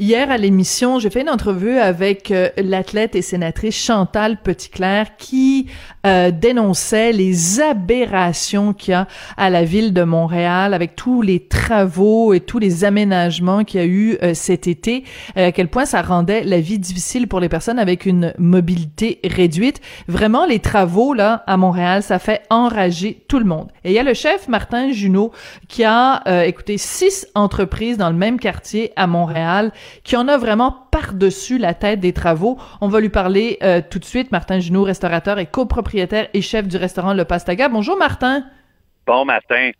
Hier à l'émission, j'ai fait une entrevue avec euh, l'athlète et sénatrice Chantal Petitclerc qui euh, dénonçait les aberrations qu'il y a à la ville de Montréal avec tous les travaux et tous les aménagements qu'il y a eu euh, cet été, à quel point ça rendait la vie difficile pour les personnes avec une mobilité réduite. Vraiment, les travaux là à Montréal, ça fait enrager tout le monde. Et il y a le chef Martin Junot qui a écouté six entreprises dans le même quartier à Montréal qui en a vraiment par-dessus la tête des travaux. On va lui parler euh, tout de suite. Martin Junot, restaurateur et copropriétaire et chef du restaurant Le Pastaga. Bonjour Martin. Bon matin.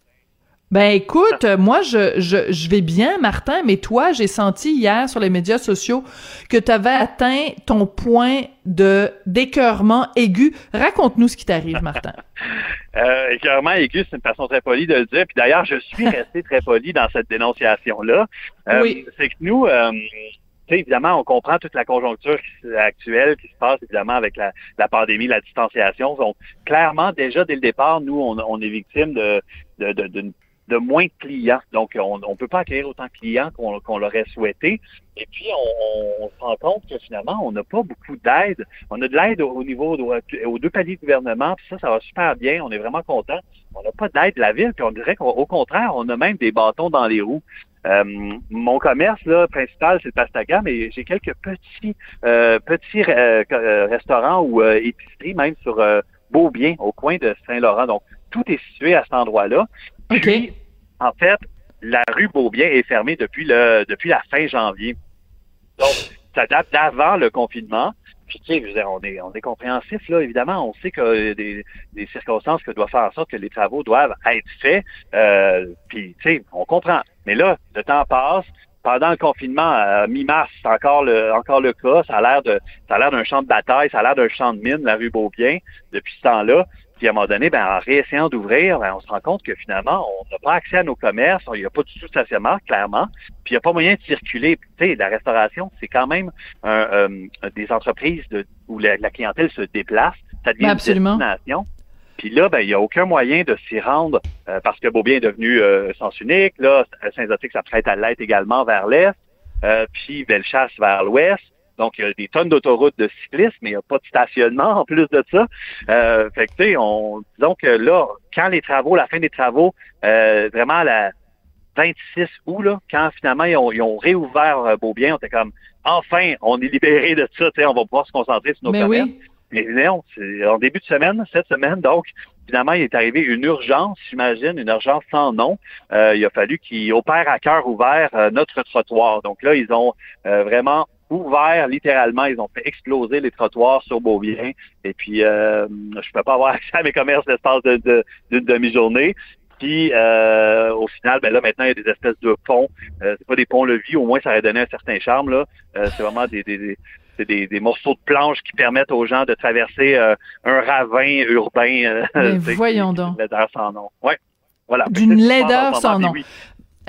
Ben écoute, moi je, je, je vais bien, Martin, mais toi, j'ai senti hier sur les médias sociaux que tu avais atteint ton point de d'écœurement aigu. Raconte-nous ce qui t'arrive, Martin. euh, écœurement aigu, c'est une façon très polie de le dire. Puis d'ailleurs, je suis resté très poli dans cette dénonciation-là. Euh, oui. C'est que nous, euh, évidemment, on comprend toute la conjoncture actuelle qui se passe, évidemment, avec la, la pandémie, la distanciation. Donc, clairement, déjà, dès le départ, nous, on, on est victime de, de, de, de moins de clients. Donc, on ne peut pas accueillir autant de clients qu'on l'aurait souhaité. Et puis, on, se rend compte que finalement, on n'a pas beaucoup d'aide. On a de l'aide au, niveau aux deux paliers de gouvernement, puis ça, ça va super bien. On est vraiment content. On n'a pas d'aide de la ville, puis on dirait qu'au contraire, on a même des bâtons dans les roues. Euh, mon commerce là, principal, c'est le Pastaga, mais j'ai quelques petits euh, petits euh, restaurants ou épiceries, même sur Beaubien, au coin de Saint-Laurent. Donc, tout est situé à cet endroit-là. Puis, en fait, la rue Beaubien est fermée depuis le depuis la fin janvier. Donc, ça date d'avant le confinement. Puis, tu sais, on est, on est compréhensif, là, évidemment. On sait que des, des circonstances que doivent faire en sorte que les travaux doivent être faits. Euh, puis, tu sais, on comprend. Mais là, le temps passe. Pendant le confinement, mi-mars, c'est encore le, encore le cas. Ça a l'air de, ça a l'air d'un champ de bataille, ça a l'air d'un champ de mine, la rue Beaubien, depuis ce temps-là. Puis à un moment donné, ben, en réessayant d'ouvrir, ben, on se rend compte que finalement, on n'a pas accès à nos commerces, il n'y a pas du tout de stationnement, clairement, puis il n'y a pas moyen de circuler. Puis, tu sais, la restauration, c'est quand même euh, des entreprises de, où la, clientèle se déplace. Ça devient Absolument. une destination. Puis là, ben, il n'y a aucun moyen de s'y rendre euh, parce que Beaubien est devenu euh, sens unique. Là, Saint-Zotique s'apprête à l'être également vers l'est. Euh, puis Bellechasse vers l'ouest. Donc, il y a des tonnes d'autoroutes de cyclistes, mais il n'y a pas de stationnement en plus de ça. Euh, fait que, tu sais, on, disons que là, quand les travaux, la fin des travaux, euh, vraiment la 26 août, là, quand finalement ils ont, ils ont réouvert euh, Beaubien, on était comme, enfin, on est libéré de ça, tu sais, on va pouvoir se concentrer sur nos mais commerces. Mais non, c'est en début de semaine, cette semaine, donc, finalement, il est arrivé une urgence, j'imagine, une urgence sans nom. Euh, il a fallu qu'ils opèrent à cœur ouvert euh, notre trottoir. Donc là, ils ont vraiment ouvert littéralement. Ils ont fait exploser les trottoirs sur Beaubien. Et puis, euh, je peux pas avoir accès à mes commerces l'espace d'une de, demi-journée. Puis euh, au final, ben là maintenant il y a des espèces de ponts. Euh, c'est pas des ponts-levis, au moins ça aurait donné un certain charme là. Euh, c'est vraiment des, des, des, des, morceaux de planche qui permettent aux gens de traverser euh, un ravin urbain. Mais voyons donc. laideur sans nom. Ouais. Voilà. D'une laideur sans nom.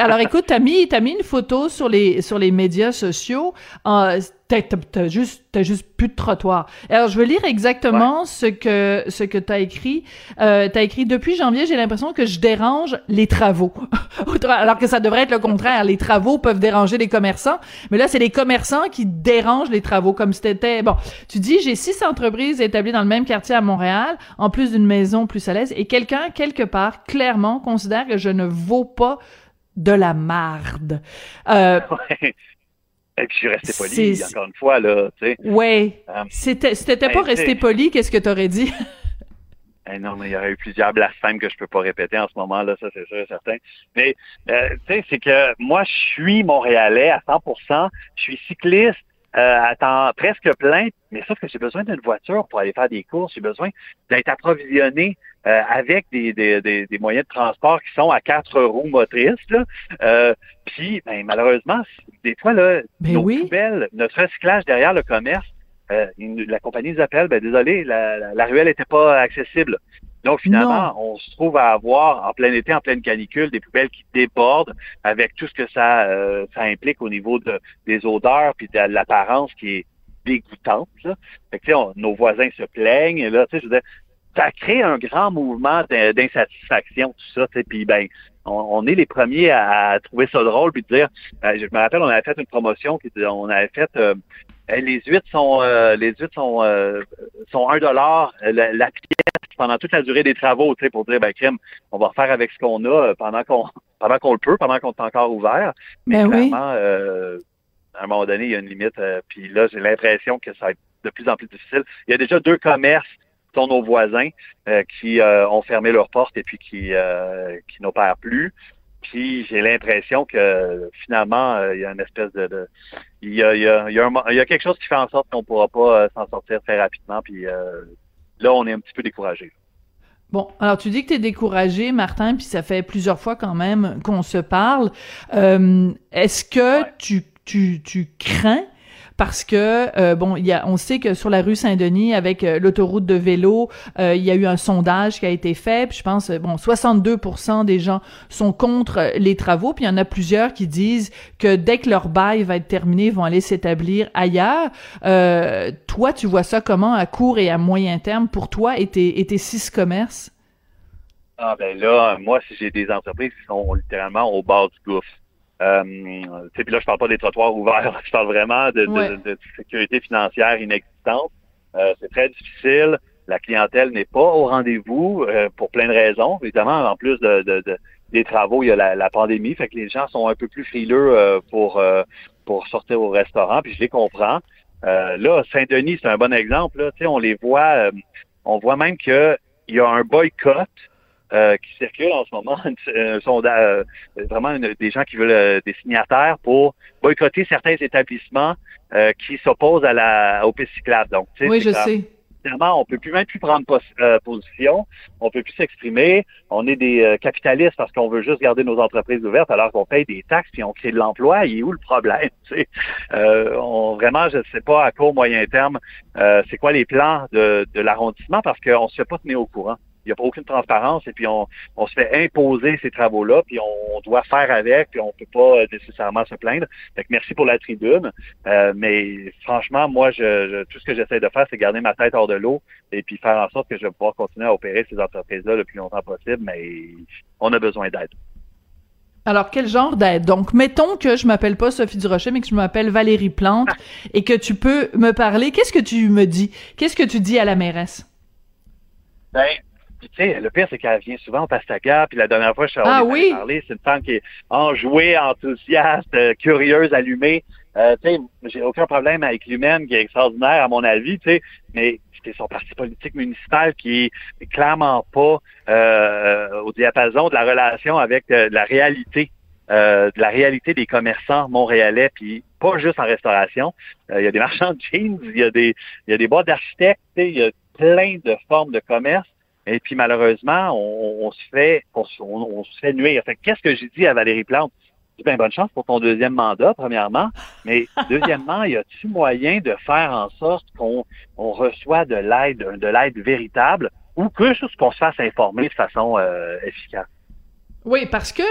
Alors écoute, t'as mis, t'as mis une photo sur les, sur les médias sociaux. Euh, t'as, t'as, juste, t'as juste plus de trottoir. Alors je veux lire exactement ce que, ce que t'as écrit. Euh, t'as écrit depuis janvier, j'ai l'impression que je dérange les travaux. Alors que ça devrait être le contraire. Les travaux peuvent déranger les commerçants, mais là c'est les commerçants qui dérangent les travaux. Comme c'était bon. Tu dis j'ai six entreprises établies dans le même quartier à Montréal, en plus d'une maison plus à l'aise, et quelqu'un quelque part clairement considère que je ne vaux pas de la marde. Euh, Et puis je suis resté poli, encore une fois, là, tu sais. Ouais. Euh, c'était, t'étais pas ben, resté poli, qu'est-ce que t'aurais dit? Eh non, mais il y aurait eu plusieurs blasphèmes que je peux pas répéter en ce moment, là, ça c'est sûr et certain. Mais, euh, tu sais, c'est que moi, je suis Montréalais à 100%, je suis cycliste, euh, à temps presque plein, mais sauf que j'ai besoin d'une voiture pour aller faire des courses, j'ai besoin d'être approvisionné euh, avec des, des, des, moyens de transport qui sont à quatre roues motrices. Là. Euh, puis, ben, malheureusement, des fois, là, ben nos poubelles, notre recyclage derrière le commerce, euh, la compagnie nous appelle, ben désolé, la, la ruelle n'était pas accessible. Donc finalement, on se trouve à avoir en plein été, en pleine canicule, des poubelles qui débordent avec tout ce que ça, euh, ça implique au niveau de, des odeurs puis de l'apparence qui est dégoûtante. Là. Fait que, nos voisins se plaignent. Là, je veux dire, ça crée un grand mouvement d'insatisfaction, tout ça. Puis ben, on, est les premiers à, trouver ça drôle puis de dire, ben, je me rappelle, on avait fait une promotion qui on avait fait euh, les huîtres sont euh, les huîtres sont euh, sont un dollar la, pièce pendant toute la durée des travaux, tu sais, pour dire ben crème, on va faire avec ce qu'on a pendant qu'on pendant qu'on le peut, pendant qu'on est encore ouvert. Mais ben clairement, à un moment donné, il y a une limite. puis là, j'ai l'impression que ça va être de plus en plus difficile. Il y a déjà deux commerces sont nos voisins euh, qui euh, ont fermé leurs portes et puis qui, euh, qui n'opèrent plus. Puis j'ai l'impression que finalement, il y a une espèce de, il, y a, il, y a, il, y a quelque chose qui fait en sorte qu'on ne pourra pas s'en sortir très rapidement. Puis là, on est un petit peu découragé. Bon, alors tu dis que tu es découragé, Martin, puis ça fait plusieurs fois quand même qu'on se parle. Est-ce que tu, tu, tu crains parce que euh, bon, il y a, on sait que sur la rue Saint-Denis, avec euh, l'autoroute de vélo, euh, il y a eu un sondage qui a été fait. Puis je pense, bon, 62% des gens sont contre les travaux. Puis il y en a plusieurs qui disent que dès que leur bail va être terminé, ils vont aller s'établir ailleurs. toi, tu vois ça comment à court et à moyen terme pour toi et tes, et tes six commerces? Ah ben là, moi, j'ai des entreprises qui sont littéralement au bord du gouffre. Euh, puis là, je parle pas des trottoirs ouverts, je parle vraiment de, de, sécurité financière inexistante. Euh, c'est très difficile. La clientèle n'est pas au rendez-vous euh, pour plein de raisons. Évidemment, en plus de, de, des travaux, il y a la, la, pandémie, fait que les gens sont un peu plus frileux euh, pour euh, pour sortir au restaurant, puis je les comprends. là, Saint-Denis, c'est un bon exemple. Là, on les voit, on voit même qu'il y a un boycott euh, qui circulent en ce moment, un sondage, euh, vraiment des gens qui veulent euh, des signataires pour boycotter certains établissements qui s'opposent à la au piste Donc, oui, je sais. Finalement, on peut plus même plus prendre position, on peut plus s'exprimer. On est des capitalistes parce qu'on veut juste garder nos entreprises ouvertes alors qu'on paye des taxes puis on crée de l'emploi. Il est où le problème on, Vraiment, je ne sais pas à court moyen terme, c'est quoi les plans de, de l'arrondissement parce qu'on ne se fait pas tenir au courant il n'y a pas aucune transparence et puis on, on se fait imposer ces travaux-là, puis on, doit faire avec, puis on peut pas nécessairement se plaindre. Fait que merci pour la tribune. Euh, mais franchement, moi, je, tout ce que j'essaie de faire, c'est garder ma tête hors de l'eau et puis faire en sorte que je vais pouvoir continuer à opérer ces entreprises-là le plus longtemps possible, mais on a besoin d'aide. Alors, quel genre d'aide? Donc, mettons que je m'appelle pas Sophie Durocher, mais que je m'appelle Valérie Plante ah. et que tu peux me parler. Qu'est-ce que tu me dis? Qu'est-ce que tu dis à la mairesse? Ben, tu sais, le pire, c'est qu'elle vient souvent au Pastaga. Puis la dernière fois, je suis ah, oui? parler, c'est une femme qui est enjouée, enthousiaste, euh, curieuse, allumée. Euh, tu sais, j'ai aucun problème avec l'humaine qui est extraordinaire, à mon avis, tu sais, mais c'était son parti politique municipal qui est clairement pas euh, au diapason de la relation avec euh, la réalité. de la réalité des commerçants montréalais, puis pas juste en restauration. Il y a des marchands de jeans, il y a des, il y a des boîtes d'architectes, il y a plein de formes de commerce. Et puis malheureusement, on, se fait on, se fait nuire. Fait qu'est-ce que j'ai dit à Valérie Plante? J'ai bien bonne chance pour ton deuxième mandat, premièrement. Mais deuxièmement, y a-t-il moyen de faire en sorte qu'on on reçoit de l'aide, de l'aide véritable ou que qu'on se fasse informer de façon euh, efficace? Oui, parce que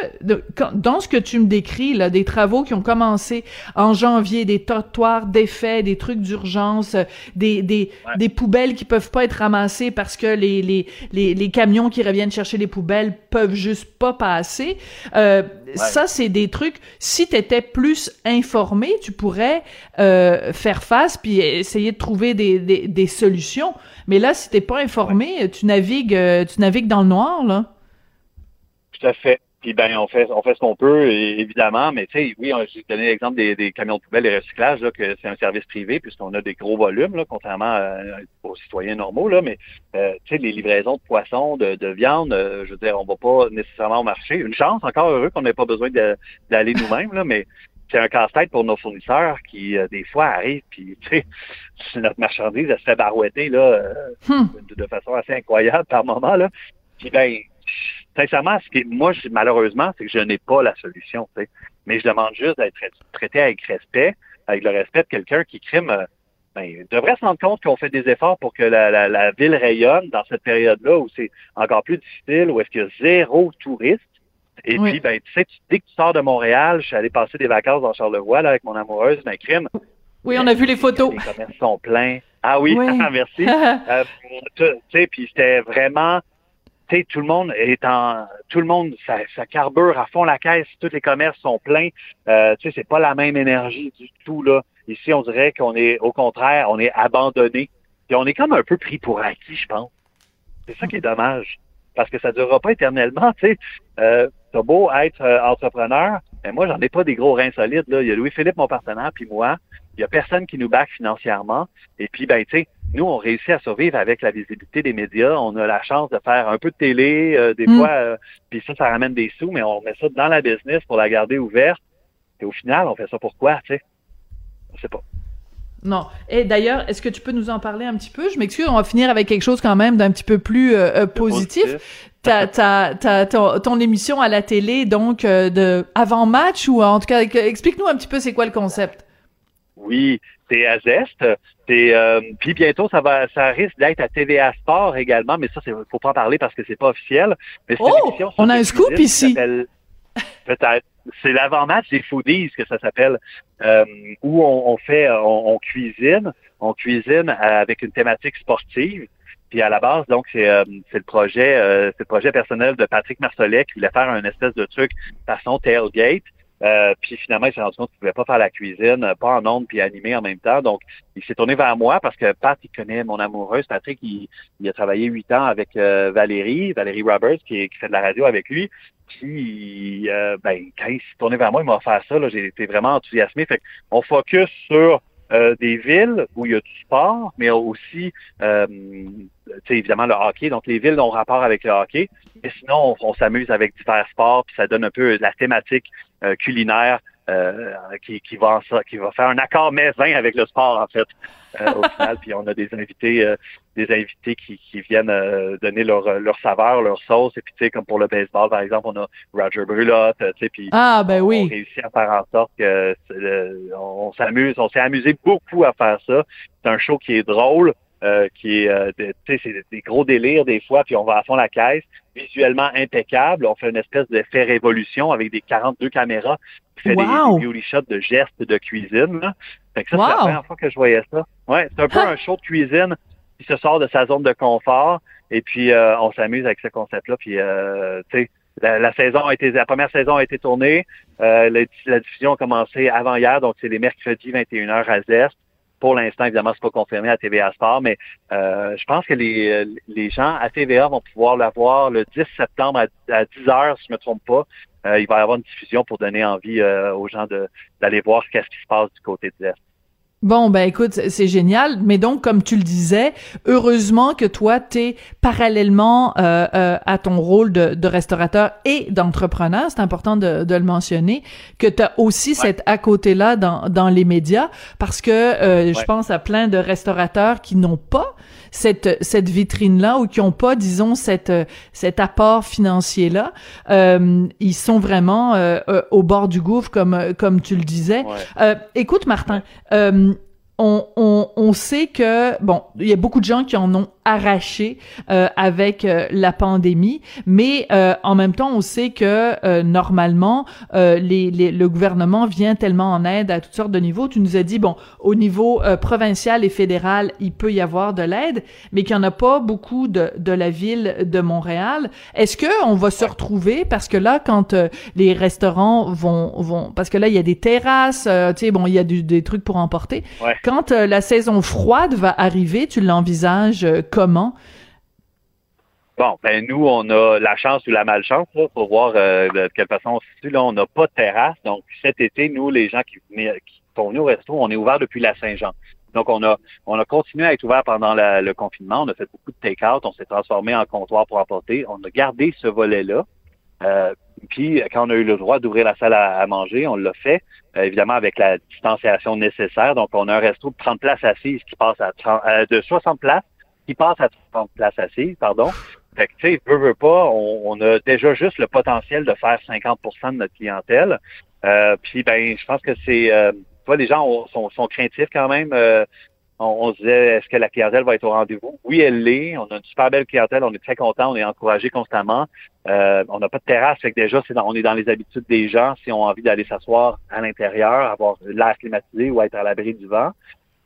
dans ce que tu me décris, là, des travaux qui ont commencé en janvier, des trottoirs défaits, des trucs d'urgence, des, des, des poubelles qui peuvent pas être ramassées parce que les, les, les, les, camions qui reviennent chercher les poubelles peuvent juste pas passer. Euh, Ça, c'est des trucs, si tu étais plus informé, tu pourrais euh, faire face puis essayer de trouver des, des, des solutions. Mais là, si t'es pas informé, tu navigues, euh, tu navigues dans le noir, là. Tout à fait. Puis ben on fait on fait ce qu'on peut évidemment, mais tu sais oui, j'ai donné l'exemple des, des, camions de poubelle et recyclage là, que c'est un service privé puisqu'on a des gros volumes là, contrairement aux citoyens normaux là, mais euh, tu sais les livraisons de poissons, de, de viande, euh, je veux dire on va pas nécessairement au marché. Une chance encore heureux qu'on n'ait pas besoin d'aller nous-mêmes là, mais c'est un casse-tête pour nos fournisseurs qui euh, des fois arrivent puis tu sais notre marchandise elle se fait barouetter là hmm. de, de, façon assez incroyable par moment là. Puis ben sincèrement, ce qui, moi, malheureusement, c'est que je n'ai pas la solution. Mais je demande juste d'être traité avec respect, avec le respect de quelqu'un qui crime. Euh, ben, devrait se rendre compte qu'on fait des efforts pour que la, ville rayonne dans cette période-là où c'est encore plus difficile, où est-ce qu'il y a zéro touriste. Et puis, ben, tu sais, dès que tu sors de Montréal, je suis allé passer des vacances dans Charlevoix là, avec mon amoureuse, ben, crime. Oui, on a vu les photos. Les commerces sont pleins. Ah oui, merci. euh, tu sais, puis c'était vraiment tout le monde est en, tout le monde, ça, ça, carbure à fond la caisse. Tous les commerces sont pleins. Euh, tu sais, c'est pas la même énergie du tout là. Ici, on dirait qu'on est, au contraire, on est abandonné. Et on est comme un peu pris pour acquis, je pense. C'est ça qui est dommage, parce que ça durera pas éternellement. Tu sais, euh, beau être euh, entrepreneur, mais moi, j'en ai pas des gros reins solides. Là. Il y a Louis-Philippe, mon partenaire, puis moi. Il y a personne qui nous back financièrement. Et puis, ben, tu sais, nous, on réussit à survivre avec la visibilité des médias. On a la chance de faire un peu de télé, euh, des mm. fois, euh, puis ça, ça ramène des sous, mais on met ça dans la business pour la garder ouverte. Et au final, on fait ça pourquoi, tu sais? On sait pas. Non. Et d'ailleurs, est-ce que tu peux nous en parler un petit peu? Je m'excuse, on va finir avec quelque chose quand même d'un petit peu plus euh, positif. T'as, t'as, ton, émission à la télé, donc, de avant-match, ou en tout cas, explique-nous un petit peu c'est quoi le concept. Oui, c'est à Zest. C'est euh, puis bientôt ça va ça risque d'être à TVA Sport également, mais ça c'est faut pas en parler parce que c'est pas officiel. Mais oh, on a un scoop ici. Peut-être. C'est l'avant-match des foodies que ça s'appelle, euh, où on, fait on, cuisine, on cuisine avec une thématique sportive. Puis à la base, donc, c'est euh, le projet, euh, c'est le projet personnel de Patrick Marcelet qui voulait faire un espèce de truc façon tailgate. Euh, puis finalement, il s'est rendu compte qu'il ne pouvait pas faire la cuisine, pas en ondes puis animer en même temps. Donc, il s'est tourné vers moi parce que Pat, il connaît mon amoureuse. Patrick, il, a travaillé huit ans avec euh, Valérie, Valérie Roberts, qui, qui, fait de la radio avec lui. Puis, ben, quand il s'est tourné vers moi, il m'a offert ça. J'ai été vraiment enthousiasmé. Fait on focus sur des villes où il y a du sport, mais aussi, euh, évidemment, le hockey. Donc, les villes ont rapport avec le hockey. Mais sinon, on, on s'amuse avec divers sports, puis ça donne un peu la thématique euh, culinaire euh, qui, qui, va qui va faire un accord maison avec le sport en fait euh, au final. Puis on a des invités, des invités qui, qui viennent donner leur, leur saveur, leur sauce. Et puis tu sais comme pour le baseball par exemple, on a Roger Brulotte. Tu sais puis ah ben oui. On réussit à faire en sorte que on s'amuse, on s'est amusé beaucoup à faire ça. C'est un show qui est drôle. Qui est, tu sais, c'est des gros délires des fois, puis on va à fond la caisse visuellement impeccable. On fait une espèce d'effet révolution avec des 42 caméras qui fait des, beauty shots de gestes de cuisine. Là. Fait que ça, c'est la première fois que je voyais ça. Ouais, c'est un peu un show de cuisine qui se sort de sa zone de confort. Et puis euh, on s'amuse avec ce concept-là. Puis euh, tu sais, la, saison a été, la première saison a été tournée. Euh, la, la, diffusion a commencé avant hier, donc c'est les mercredis 21h à Zest. Pour l'instant, évidemment, c'est pas confirmé à TVA Sport, mais euh, je pense que les, les gens à TVA vont pouvoir l'avoir le 10 septembre à, 10 heures, si je me trompe pas. Euh, il va y avoir une diffusion pour donner envie euh, aux gens d'aller voir ce qui se passe du côté de l'Est. Bon, ben écoute, c'est génial. Mais donc, comme tu le disais, heureusement que toi, t'es parallèlement euh, euh, à ton rôle de, de restaurateur et d'entrepreneur, c'est important de, de, le mentionner, que tu as aussi cette à côté-là dans, dans les médias, parce que euh, je pense à plein de restaurateurs qui n'ont pas cette cette vitrine là ou qui ont pas disons cette cet apport financier là euh, ils sont vraiment euh, euh, au bord du gouffre comme comme tu le disais. Écoute Martin on, on, on, sait que bon, il y a beaucoup de gens qui en ont arraché euh, avec euh, la pandémie, mais euh, en même temps, on sait que euh, normalement, les, les, le gouvernement vient tellement en aide à toutes sortes de niveaux. Tu nous as dit bon, au niveau provincial et fédéral, il peut y avoir de l'aide, mais qu'il n'y en a pas beaucoup de, de la ville de Montréal. Est-ce que on va se retrouver? Parce que là, quand les restaurants vont vont, parce que là, il y a des terrasses, tu sais, bon, il y a des trucs pour emporter. Quand la saison froide va arriver, tu l'envisages comment? Bon, ben nous, on a la chance ou la malchance pour voir euh, de quelle façon on se situe. Là, on n'a pas de terrasse. Donc, cet été, nous, les gens qui, qui sont venus au resto, on est ouvert depuis la Saint-Jean. Donc, on a, on a continué à être ouvert pendant le confinement. On a fait beaucoup de take-out. On s'est transformé en comptoir pour apporter. On a gardé ce volet-là. Euh, puis, quand on a eu le droit d'ouvrir la salle à, manger, on l'a fait, euh, évidemment avec la distanciation nécessaire. Donc, on a un resto de 30 places assises qui passe à 30, de 60 places qui passe à 30 places assises, pardon. Fait que, tu sais, veut, veut pas, on, a déjà juste le potentiel de faire 50% de notre clientèle. Euh, puis, ben, je pense que c'est, euh, les gens sont, sont, craintifs quand même. On, se disait, est-ce que la clientèle va être au rendez-vous? Oui, elle l'est. On a une super belle clientèle. On est très content. On est encouragé constamment. Euh, on n'a pas de terrasse. Fait que déjà, c'est on est dans les habitudes des gens. Si on a envie d'aller s'asseoir à l'intérieur, avoir l'air climatisé ou être à l'abri du vent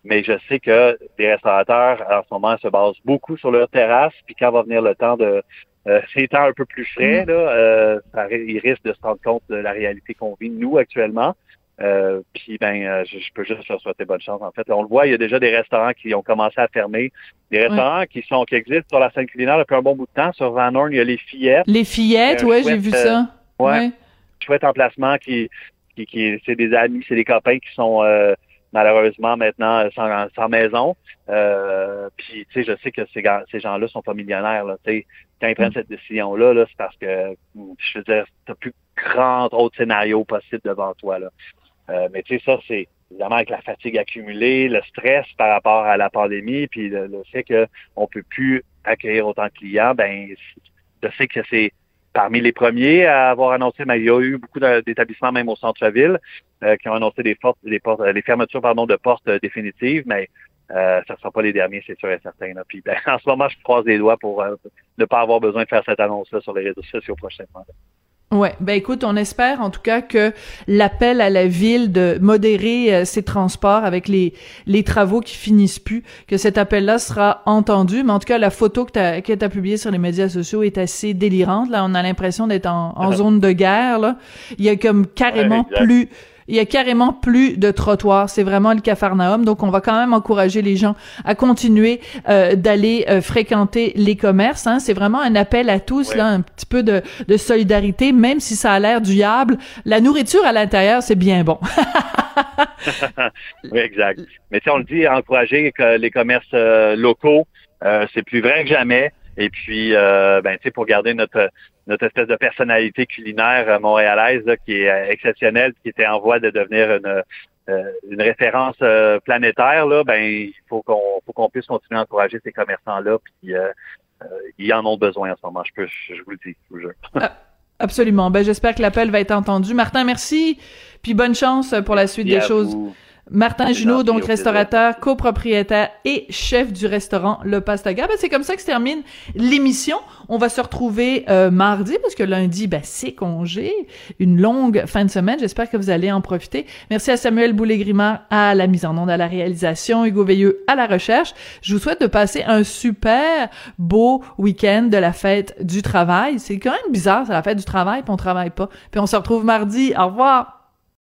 mais je sais que les restaurateurs, en ce moment, se basent beaucoup sur leur terrasse, puis quand va venir le temps de, euh, ces temps un peu plus frais, mm. là, euh, ça, ils risquent de se rendre compte de la réalité qu'on vit, nous, actuellement. Euh, puis ben, euh, je, peux juste leur souhaiter bonne chance. En fait, on le voit, il y a déjà des restaurants qui ont commencé à fermer, des restaurants qui sont qui existent sur la scène culinaire depuis un bon bout de temps. Sur Van Horn, il y a les fillettes. Les fillettes, oui, j'ai vu ça. Ouais. Chouette emplacement qui, qui, qui c'est des amis, c'est des copains qui sont malheureusement maintenant sans, sans maison. Euh, puis tu sais, je sais que ces, ces gens-là sont pas millionnaires. Là, quand ils prennent mm. cette décision-là, -là, c'est parce que je veux dire, t'as plus grand autre scénario possible devant toi. Là. Euh, mais tu sais, ça, c'est évidemment avec la fatigue accumulée, le stress par rapport à la pandémie, puis le, fait qu'on peut plus accueillir autant de clients, ben je sais que c'est parmi les premiers à avoir annoncé, mais il y a eu beaucoup d'établissements même au centre-ville euh, qui ont annoncé des, des, portes, les fermetures pardon, de portes euh, définitives, mais euh, ça ne sera pas les derniers, c'est sûr et certain. Là. Puis ben, en ce moment, je croise les doigts pour ne pas avoir besoin de faire cette annonce-là sur les réseaux sociaux prochainement. Ouais, ben écoute, on espère en tout cas que l'appel à la ville de modérer euh, ses transports avec les les travaux qui finissent plus, que cet appel-là sera entendu. Mais en tout cas, la photo que tu as que as publiée sur les médias sociaux est assez délirante. Là, on a l'impression d'être en, en zone de guerre. Là, il y a comme carrément plus il y a carrément plus de trottoirs. C'est vraiment le cafarnaum. Donc, on va quand même encourager les gens à continuer euh, d'aller euh, fréquenter les commerces. Hein. C'est vraiment un appel à tous, là, un petit peu de, de, solidarité, même si ça a l'air du diable. La nourriture à l'intérieur, c'est bien bon. oui, exact. Mais si on le dit, encourager les commerces euh, locaux, c'est plus vrai que jamais. Et puis, ben, tu sais, pour garder notre notre espèce de personnalité culinaire euh, montréalaise qui est euh, exceptionnelle, qui était en voie de devenir une, euh, une référence planétaire, là, ben il faut qu'on faut qu'on puisse continuer à encourager ces commerçants-là. Puis ils en ont besoin en ce moment. Je peux, je, vous le dis, je vous jure. Ah, absolument. Ben j'espère que l'appel va être entendu. Martin, merci. Puis bonne chance pour la suite des choses. Martin Junot, donc restaurateur, copropriétaire et chef du restaurant Le Pastaga. Ben, c'est comme ça que se termine l'émission. On va se retrouver euh, mardi parce que lundi, ben, c'est congé. Une longue fin de semaine. J'espère que vous allez en profiter. Merci à Samuel Boulay-Grimard à la mise en onde, à la réalisation, Hugo Veilleux à la recherche. Je vous souhaite de passer un super beau week-end de la fête du travail. C'est quand même bizarre, c'est la fête du travail puis on travaille pas. Puis on se retrouve mardi. Au revoir!